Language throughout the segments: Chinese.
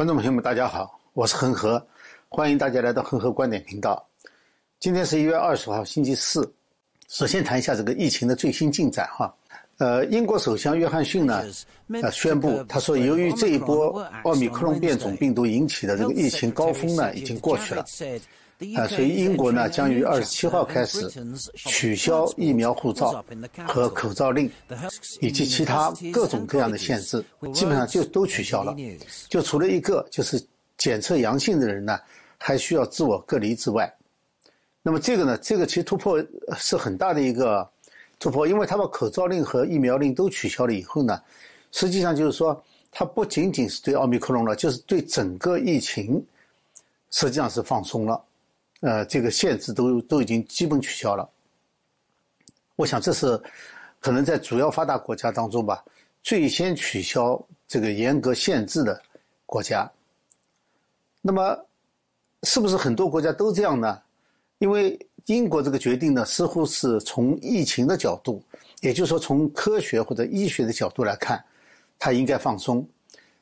观众朋友们，大家好，我是恒河，欢迎大家来到恒河观点频道。今天是一月二十号，星期四。首先谈一下这个疫情的最新进展哈。呃，英国首相约翰逊呢，呃，宣布他说，由于这一波奥密克戎变种病毒引起的这个疫情高峰呢，已经过去了。啊，所以英国呢将于二十七号开始取消疫苗护照和口罩令，以及其他各种各样的限制，基本上就都取消了。就除了一个，就是检测阳性的人呢还需要自我隔离之外，那么这个呢，这个其实突破是很大的一个突破，因为他把口罩令和疫苗令都取消了以后呢，实际上就是说，它不仅仅是对奥密克戎了，就是对整个疫情实际上是放松了。呃，这个限制都都已经基本取消了。我想这是可能在主要发达国家当中吧，最先取消这个严格限制的国家。那么，是不是很多国家都这样呢？因为英国这个决定呢，似乎是从疫情的角度，也就是说从科学或者医学的角度来看，它应该放松。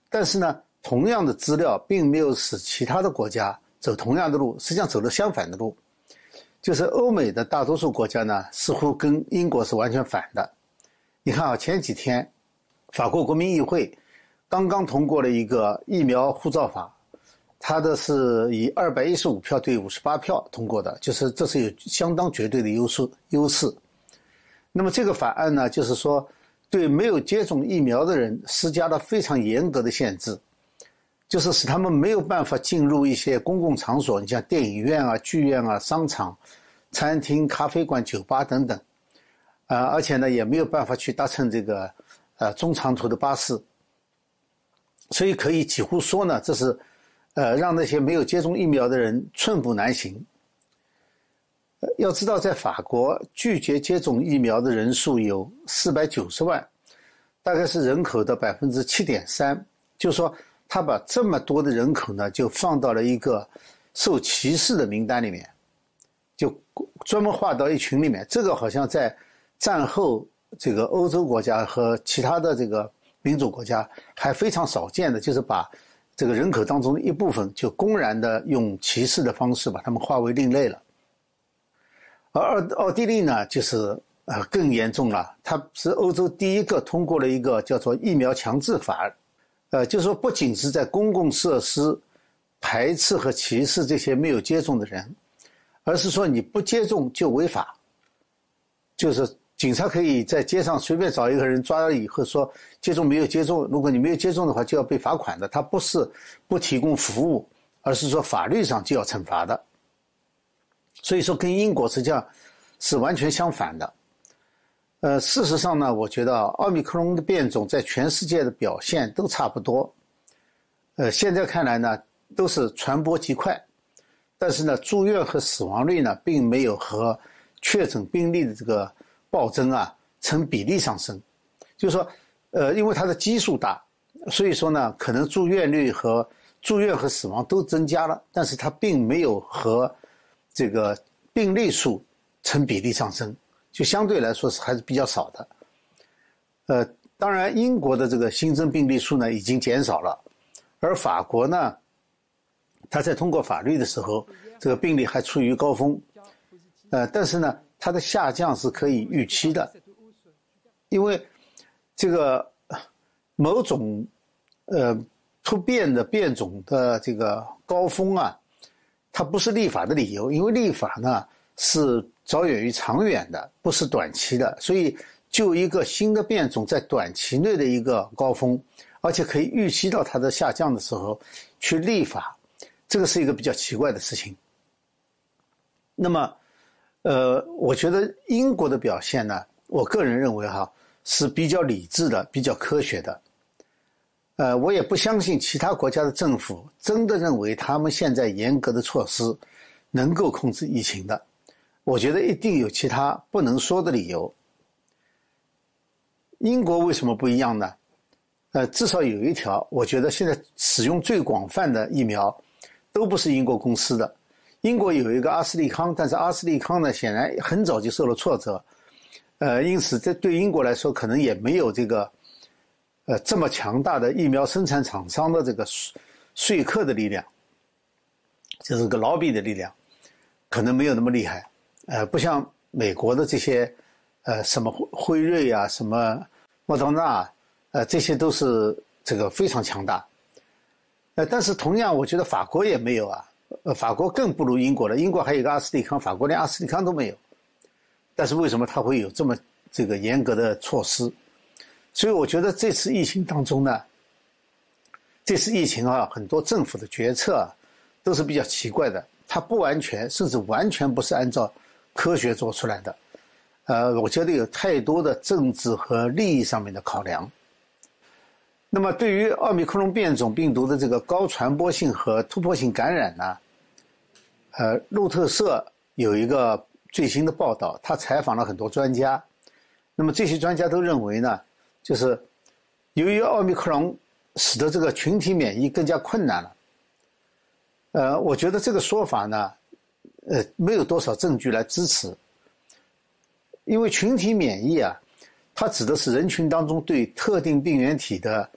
但是呢，同样的资料并没有使其他的国家。走同样的路，实际上走了相反的路，就是欧美的大多数国家呢，似乎跟英国是完全反的。你看啊，前几天，法国国民议会刚刚通过了一个疫苗护照法，它的是以二百一十五票对五十八票通过的，就是这是有相当绝对的优势优势。那么这个法案呢，就是说对没有接种疫苗的人施加了非常严格的限制。就是使他们没有办法进入一些公共场所，你像电影院啊、剧院啊、商场、餐厅、咖啡馆、酒吧等等，啊，而且呢也没有办法去搭乘这个呃中长途的巴士，所以可以几乎说呢，这是呃让那些没有接种疫苗的人寸步难行。要知道，在法国拒绝接种疫苗的人数有四百九十万，大概是人口的百分之七点三，就是说。他把这么多的人口呢，就放到了一个受歧视的名单里面，就专门划到一群里面。这个好像在战后这个欧洲国家和其他的这个民主国家还非常少见的，就是把这个人口当中的一部分就公然的用歧视的方式把他们划为另类了。而奥奥地利呢，就是呃更严重了，它是欧洲第一个通过了一个叫做疫苗强制法。呃，就是说，不仅是在公共设施排斥和歧视这些没有接种的人，而是说你不接种就违法。就是警察可以在街上随便找一个人抓了以后说接种没有接种，如果你没有接种的话就要被罚款的。他不是不提供服务，而是说法律上就要惩罚的。所以说，跟英国实际上是完全相反的。呃，事实上呢，我觉得奥密克戎的变种在全世界的表现都差不多。呃，现在看来呢，都是传播极快，但是呢，住院和死亡率呢，并没有和确诊病例的这个暴增啊成比例上升。就是说，呃，因为它的基数大，所以说呢，可能住院率和住院和死亡都增加了，但是它并没有和这个病例数成比例上升。就相对来说是还是比较少的，呃，当然英国的这个新增病例数呢已经减少了，而法国呢，它在通过法律的时候，这个病例还处于高峰，呃，但是呢，它的下降是可以预期的，因为这个某种呃突变的变种的这个高峰啊，它不是立法的理由，因为立法呢是。着眼于长远的，不是短期的，所以就一个新的变种在短期内的一个高峰，而且可以预期到它的下降的时候去立法，这个是一个比较奇怪的事情。那么，呃，我觉得英国的表现呢，我个人认为哈是比较理智的，比较科学的。呃，我也不相信其他国家的政府真的认为他们现在严格的措施能够控制疫情的。我觉得一定有其他不能说的理由。英国为什么不一样呢？呃，至少有一条，我觉得现在使用最广泛的疫苗都不是英国公司的。英国有一个阿斯利康，但是阿斯利康呢，显然很早就受了挫折，呃，因此这对英国来说可能也没有这个呃这么强大的疫苗生产厂商的这个说客的力量，就是个老比的力量，可能没有那么厉害，呃，不像美国的这些，呃，什么辉瑞啊，什么莫德纳，呃，这些都是这个非常强大。呃，但是同样，我觉得法国也没有啊，呃，法国更不如英国了。英国还有个阿斯利康，法国连阿斯利康都没有。但是为什么他会有这么这个严格的措施？所以我觉得这次疫情当中呢，这次疫情啊，很多政府的决策都是比较奇怪的，它不完全，甚至完全不是按照科学做出来的。呃，我觉得有太多的政治和利益上面的考量。那么，对于奥密克戎变种病毒的这个高传播性和突破性感染呢？呃，路透社有一个最新的报道，他采访了很多专家。那么这些专家都认为呢，就是由于奥密克戎使得这个群体免疫更加困难了。呃，我觉得这个说法呢，呃，没有多少证据来支持，因为群体免疫啊，它指的是人群当中对特定病原体的。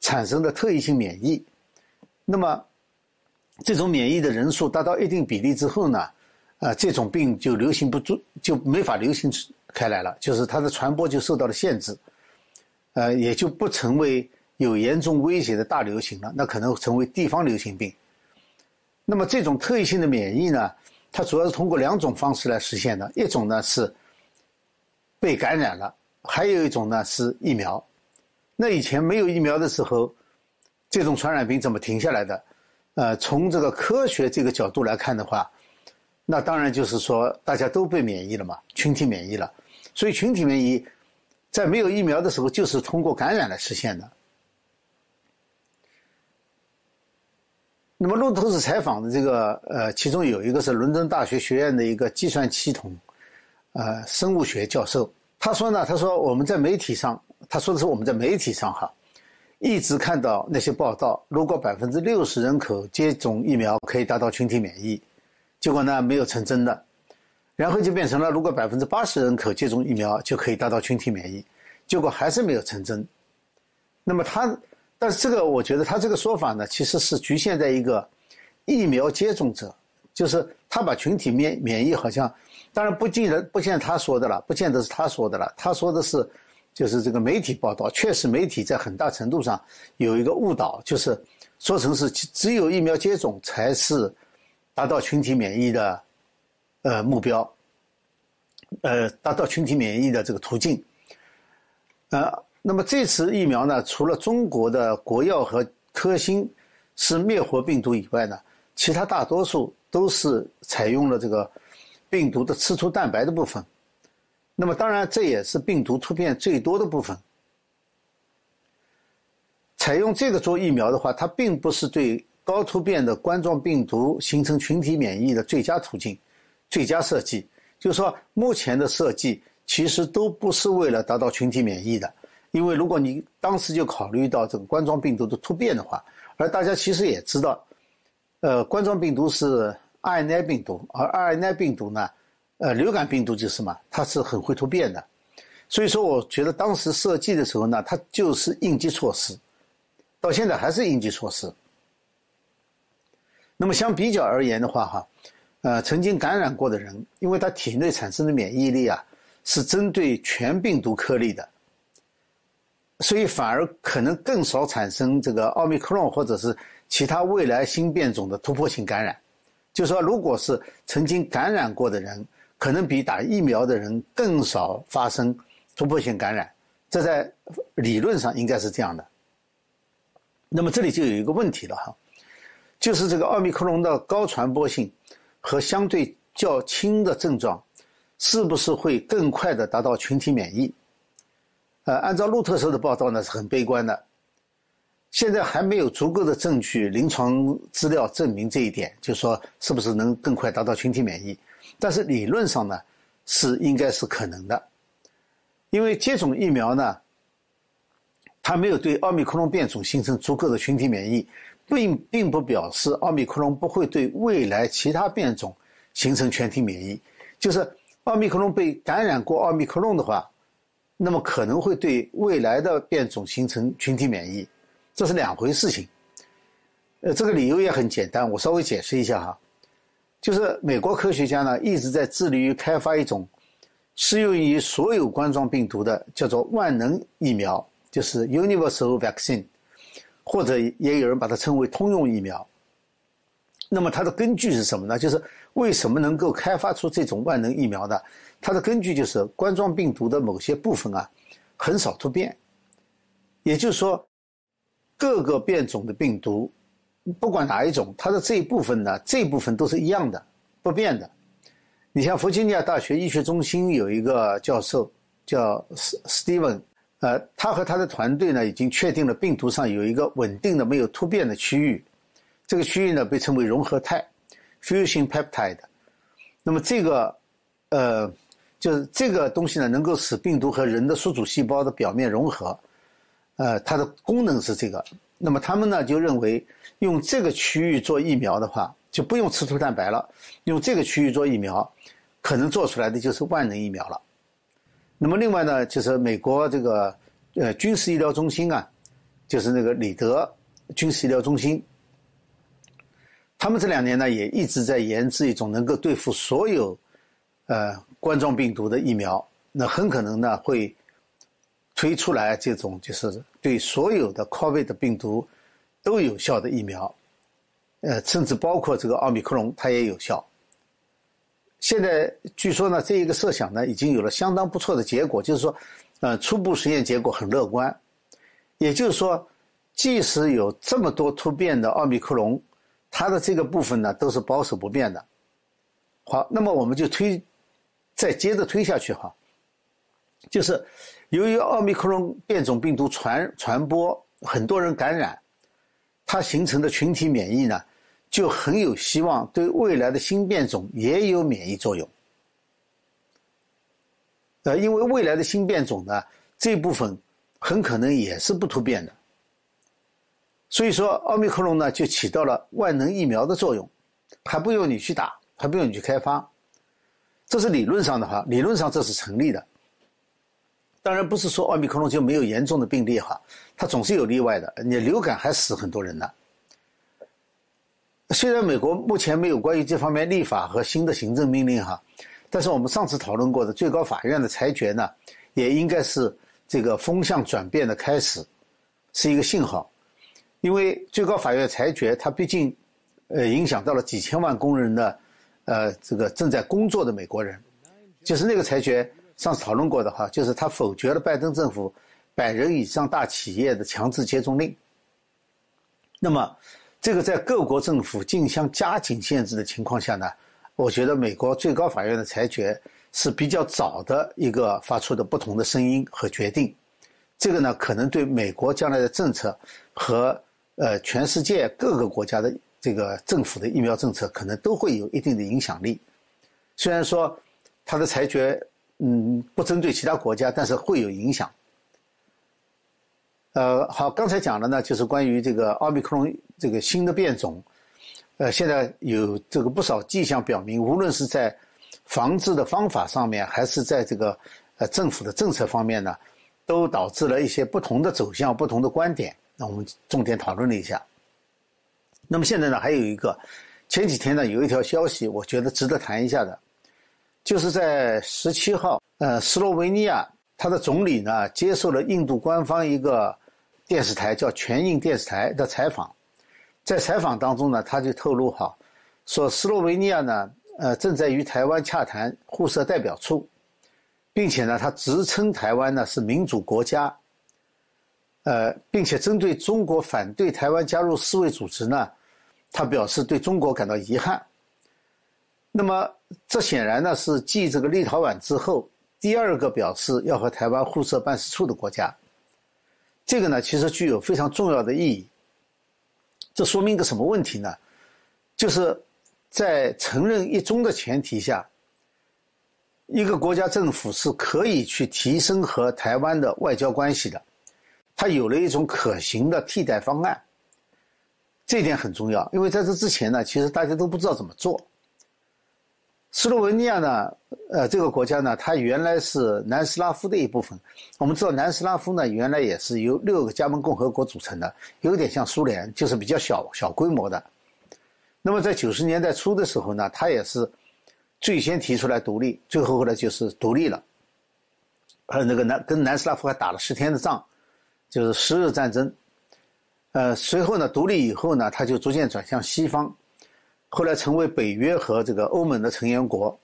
产生的特异性免疫，那么这种免疫的人数达到一定比例之后呢，呃，这种病就流行不住，就没法流行开来了，就是它的传播就受到了限制，呃，也就不成为有严重威胁的大流行了，那可能成为地方流行病。那么这种特异性的免疫呢，它主要是通过两种方式来实现的，一种呢是被感染了，还有一种呢是疫苗。那以前没有疫苗的时候，这种传染病怎么停下来的？呃，从这个科学这个角度来看的话，那当然就是说大家都被免疫了嘛，群体免疫了。所以群体免疫在没有疫苗的时候，就是通过感染来实现的。那么路透社采访的这个呃，其中有一个是伦敦大学学院的一个计算系统呃生物学教授，他说呢，他说我们在媒体上。他说的是我们在媒体上哈，一直看到那些报道，如果百分之六十人口接种疫苗可以达到群体免疫，结果呢没有成真的，然后就变成了如果百分之八十人口接种疫苗就可以达到群体免疫，结果还是没有成真。那么他，但是这个我觉得他这个说法呢，其实是局限在一个疫苗接种者，就是他把群体免免疫好像，当然不见得不见他说的了，不见得是他说的了，他说的是。就是这个媒体报道，确实媒体在很大程度上有一个误导，就是说成是只有疫苗接种才是达到群体免疫的呃目标，呃达到群体免疫的这个途径。呃，那么这次疫苗呢，除了中国的国药和科兴是灭活病毒以外呢，其他大多数都是采用了这个病毒的刺突蛋白的部分。那么当然，这也是病毒突变最多的部分。采用这个做疫苗的话，它并不是对高突变的冠状病毒形成群体免疫的最佳途径、最佳设计。就是说，目前的设计其实都不是为了达到群体免疫的，因为如果你当时就考虑到这个冠状病毒的突变的话，而大家其实也知道，呃，冠状病毒是 RNA 病毒，而 RNA 病毒呢？呃，流感病毒就是嘛，它是很会突变的，所以说我觉得当时设计的时候呢，它就是应急措施，到现在还是应急措施。那么相比较而言的话，哈，呃，曾经感染过的人，因为他体内产生的免疫力啊，是针对全病毒颗粒的，所以反而可能更少产生这个奥密克戎或者是其他未来新变种的突破性感染。就说如果是曾经感染过的人，可能比打疫苗的人更少发生突破性感染，这在理论上应该是这样的。那么这里就有一个问题了哈，就是这个奥密克戎的高传播性和相对较轻的症状，是不是会更快的达到群体免疫？呃，按照路透社的报道呢，是很悲观的。现在还没有足够的证据、临床资料证明这一点，就说是不是能更快达到群体免疫。但是理论上呢，是应该是可能的，因为接种疫苗呢，它没有对奥密克戎变种形成足够的群体免疫，并并不表示奥密克戎不会对未来其他变种形成全体免疫。就是奥密克戎被感染过奥密克戎的话，那么可能会对未来的变种形成群体免疫，这是两回事情。呃，这个理由也很简单，我稍微解释一下哈，就是美国科学家呢一直在致力于开发一种适用于所有冠状病毒的叫做万能疫苗，就是 universal vaccine，或者也有人把它称为通用疫苗。那么它的根据是什么呢？就是为什么能够开发出这种万能疫苗呢？它的根据就是冠状病毒的某些部分啊，很少突变，也就是说，各个变种的病毒，不管哪一种，它的这一部分呢，这一部分都是一样的，不变的。你像弗吉尼亚大学医学中心有一个教授叫斯斯蒂文，呃，他和他的团队呢，已经确定了病毒上有一个稳定的没有突变的区域，这个区域呢被称为融合态 （fusion peptide）。那么这个，呃。就是这个东西呢，能够使病毒和人的宿主细胞的表面融合，呃，它的功能是这个。那么他们呢就认为，用这个区域做疫苗的话，就不用刺突蛋白了，用这个区域做疫苗，可能做出来的就是万能疫苗了。那么另外呢，就是美国这个呃军事医疗中心啊，就是那个里德军事医疗中心，他们这两年呢也一直在研制一种能够对付所有。呃，冠状病毒的疫苗，那很可能呢会推出来这种就是对所有的 COVID 的病毒都有效的疫苗，呃，甚至包括这个奥密克戎，它也有效。现在据说呢，这一个设想呢已经有了相当不错的结果，就是说，呃，初步实验结果很乐观。也就是说，即使有这么多突变的奥密克戎，它的这个部分呢都是保守不变的。好，那么我们就推。再接着推下去哈，就是由于奥密克戎变种病毒传传播，很多人感染，它形成的群体免疫呢，就很有希望对未来的新变种也有免疫作用。呃，因为未来的新变种呢，这部分很可能也是不突变的，所以说奥密克戎呢就起到了万能疫苗的作用，还不用你去打，还不用你去开发。这是理论上的哈，理论上这是成立的。当然不是说奥密克戎就没有严重的病例哈，它总是有例外的。你流感还死很多人呢。虽然美国目前没有关于这方面立法和新的行政命令哈，但是我们上次讨论过的最高法院的裁决呢，也应该是这个风向转变的开始，是一个信号。因为最高法院裁决，它毕竟呃影响到了几千万工人的。呃，这个正在工作的美国人，就是那个裁决，上次讨论过的哈，就是他否决了拜登政府百人以上大企业的强制接种令。那么，这个在各国政府竞相加紧限制的情况下呢，我觉得美国最高法院的裁决是比较早的一个发出的不同的声音和决定。这个呢，可能对美国将来的政策和呃全世界各个国家的。这个政府的疫苗政策可能都会有一定的影响力，虽然说他的裁决嗯不针对其他国家，但是会有影响。呃，好，刚才讲的呢就是关于这个奥密克戎这个新的变种，呃，现在有这个不少迹象表明，无论是在防治的方法上面，还是在这个呃政府的政策方面呢，都导致了一些不同的走向、不同的观点。那我们重点讨论了一下。那么现在呢，还有一个，前几天呢有一条消息，我觉得值得谈一下的，就是在十七号，呃，斯洛维尼亚他的总理呢接受了印度官方一个电视台叫全印电视台的采访，在采访当中呢，他就透露哈，说斯洛维尼亚呢，呃，正在与台湾洽谈互设代表处，并且呢，他直称台湾呢是民主国家，呃，并且针对中国反对台湾加入世卫组织呢。他表示对中国感到遗憾。那么，这显然呢是继这个立陶宛之后第二个表示要和台湾互设办事处的国家。这个呢，其实具有非常重要的意义。这说明一个什么问题呢？就是在承认一中的前提下，一个国家政府是可以去提升和台湾的外交关系的。它有了一种可行的替代方案。这一点很重要，因为在这之前呢，其实大家都不知道怎么做。斯洛文尼亚呢，呃，这个国家呢，它原来是南斯拉夫的一部分。我们知道南斯拉夫呢，原来也是由六个加盟共和国组成的，有点像苏联，就是比较小小规模的。那么在九十年代初的时候呢，它也是最先提出来独立，最后后来就是独立了。呃，那个南跟南斯拉夫还打了十天的仗，就是十日战争。呃，随后呢，独立以后呢，他就逐渐转向西方。后来成为北约和这个欧盟的成员国，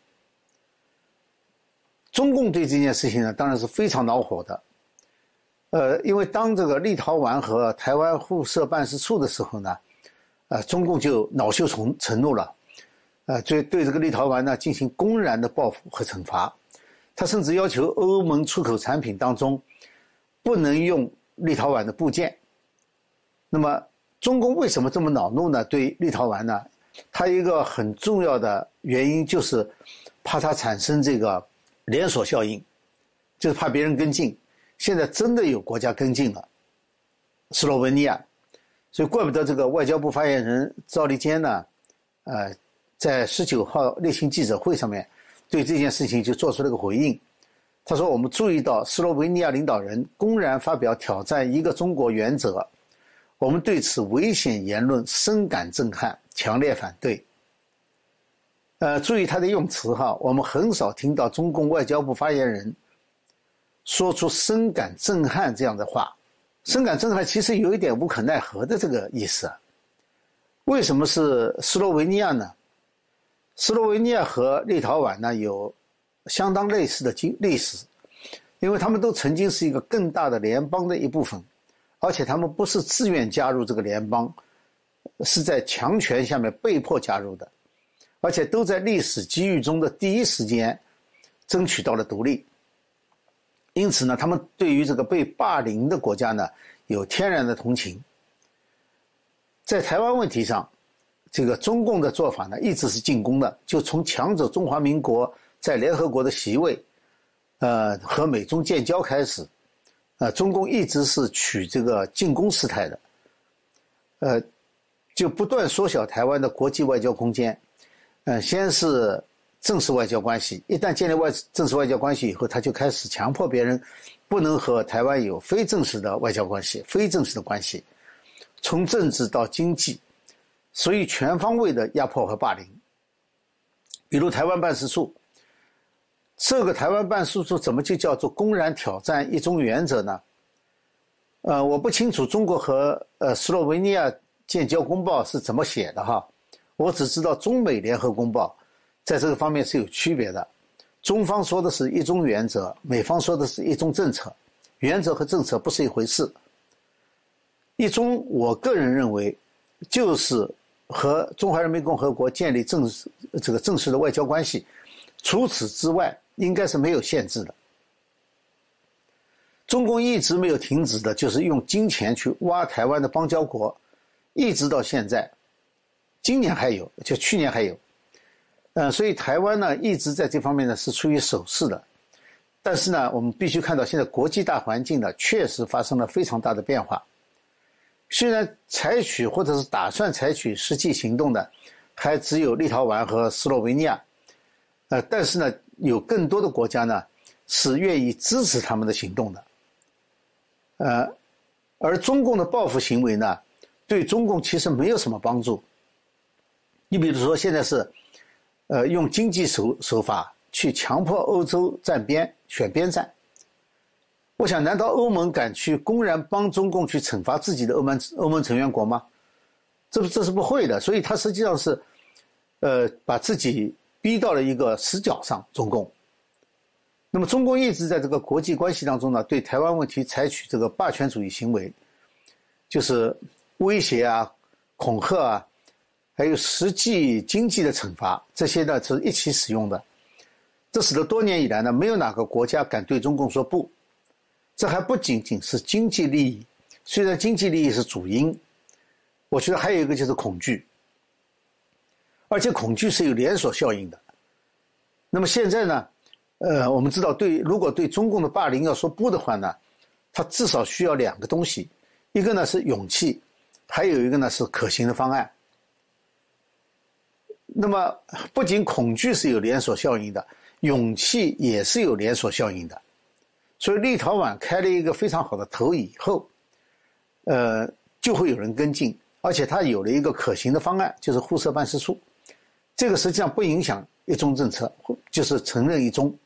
中共对这件事情呢，当然是非常恼火的。呃，因为当这个立陶宛和台湾互设办事处的时候呢，呃，中共就恼羞成成怒了，呃，对对这个立陶宛呢进行公然的报复和惩罚，他甚至要求欧盟出口产品当中不能用立陶宛的部件。那么，中共为什么这么恼怒呢？对立陶宛呢？它一个很重要的原因就是，怕它产生这个连锁效应，就是怕别人跟进。现在真的有国家跟进了，斯洛文尼亚，所以怪不得这个外交部发言人赵立坚呢，呃，在十九号例行记者会上面对这件事情就做出了个回应。他说：“我们注意到斯洛文尼亚领导人公然发表挑战一个中国原则，我们对此危险言论深感震撼。”强烈反对。呃，注意他的用词哈，我们很少听到中共外交部发言人说出深感震撼这样的话。深感震撼其实有一点无可奈何的这个意思。为什么是斯洛维尼亚呢？斯洛维尼亚和立陶宛呢有相当类似的经历史，因为他们都曾经是一个更大的联邦的一部分，而且他们不是自愿加入这个联邦。是在强权下面被迫加入的，而且都在历史机遇中的第一时间争取到了独立。因此呢，他们对于这个被霸凌的国家呢，有天然的同情。在台湾问题上，这个中共的做法呢，一直是进攻的，就从抢走中华民国在联合国的席位，呃，和美中建交开始，呃，中共一直是取这个进攻姿态的，呃。就不断缩小台湾的国际外交空间，嗯，先是正式外交关系，一旦建立外正式外交关系以后，他就开始强迫别人不能和台湾有非正式的外交关系、非正式的关系，从政治到经济，所以全方位的压迫和霸凌。比如台湾办事处，这个台湾办事处怎么就叫做公然挑战一中原则呢？呃，我不清楚中国和呃斯洛文尼亚。建交公报是怎么写的哈？我只知道中美联合公报在这个方面是有区别的。中方说的是一中原则，美方说的是一中政策。原则和政策不是一回事。一中，我个人认为，就是和中华人民共和国建立正式这个正式的外交关系。除此之外，应该是没有限制的。中共一直没有停止的，就是用金钱去挖台湾的邦交国。一直到现在，今年还有，就去年还有，嗯，所以台湾呢一直在这方面呢是处于守势的，但是呢，我们必须看到现在国际大环境呢确实发生了非常大的变化。虽然采取或者是打算采取实际行动的还只有立陶宛和斯洛维尼亚，呃，但是呢，有更多的国家呢是愿意支持他们的行动的，呃，而中共的报复行为呢？对中共其实没有什么帮助。你比如说，现在是，呃，用经济手手法去强迫欧洲站边、选边站。我想，难道欧盟敢去公然帮中共去惩罚自己的欧盟欧盟成员国吗？这不，这是不会的。所以，他实际上是，呃，把自己逼到了一个死角上。中共。那么，中共一直在这个国际关系当中呢，对台湾问题采取这个霸权主义行为，就是。威胁啊，恐吓啊，还有实际经济的惩罚，这些呢是一起使用的。这使得多年以来呢，没有哪个国家敢对中共说不。这还不仅仅是经济利益，虽然经济利益是主因，我觉得还有一个就是恐惧，而且恐惧是有连锁效应的。那么现在呢，呃，我们知道，对如果对中共的霸凌要说不的话呢，它至少需要两个东西，一个呢是勇气。还有一个呢是可行的方案。那么不仅恐惧是有连锁效应的，勇气也是有连锁效应的。所以立陶宛开了一个非常好的头以后，呃，就会有人跟进，而且他有了一个可行的方案，就是互设办事处。这个实际上不影响一中政策，就是承认一中。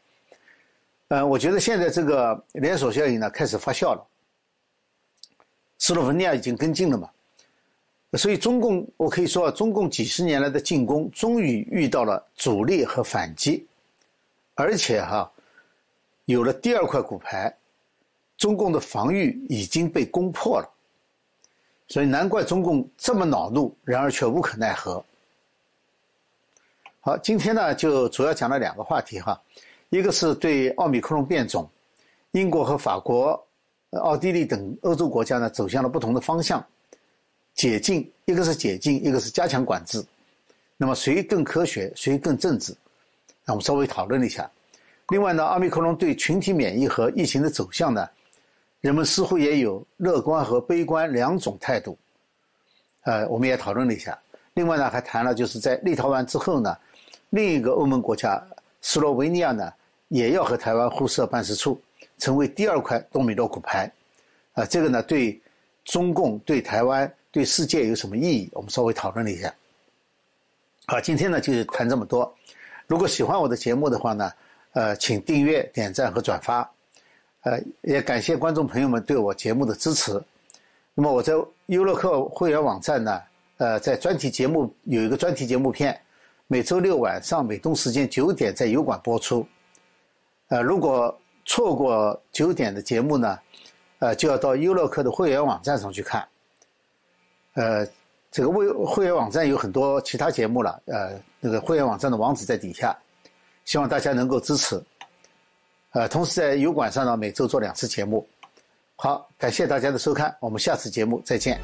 呃，我觉得现在这个连锁效应呢开始发酵了。斯洛文尼亚已经跟进了嘛，所以中共我可以说，中共几十年来的进攻终于遇到了阻力和反击，而且哈，有了第二块骨牌，中共的防御已经被攻破了，所以难怪中共这么恼怒，然而却无可奈何。好，今天呢就主要讲了两个话题哈。一个是对奥密克戎变种，英国和法国、奥地利等欧洲国家呢走向了不同的方向，解禁，一个是解禁，一个是加强管制，那么谁更科学，谁更政治？那我们稍微讨论了一下。另外呢，奥密克戎对群体免疫和疫情的走向呢，人们似乎也有乐观和悲观两种态度，呃，我们也讨论了一下。另外呢，还谈了就是在立陶宛之后呢，另一个欧盟国家斯洛维尼亚呢。也要和台湾互设办事处，成为第二块多米诺骨牌，啊，这个呢对中共、对台湾、对世界有什么意义？我们稍微讨论了一下。好，今天呢就谈这么多。如果喜欢我的节目的话呢，呃，请订阅、点赞和转发，呃，也感谢观众朋友们对我节目的支持。那么我在优乐客会员网站呢，呃，在专题节目有一个专题节目片，每周六晚上美东时间九点在油管播出。呃，如果错过九点的节目呢，呃，就要到优乐客的会员网站上去看。呃，这个会会员网站有很多其他节目了，呃，那个会员网站的网址在底下，希望大家能够支持。呃，同时在油管上呢，每周做两次节目。好，感谢大家的收看，我们下次节目再见。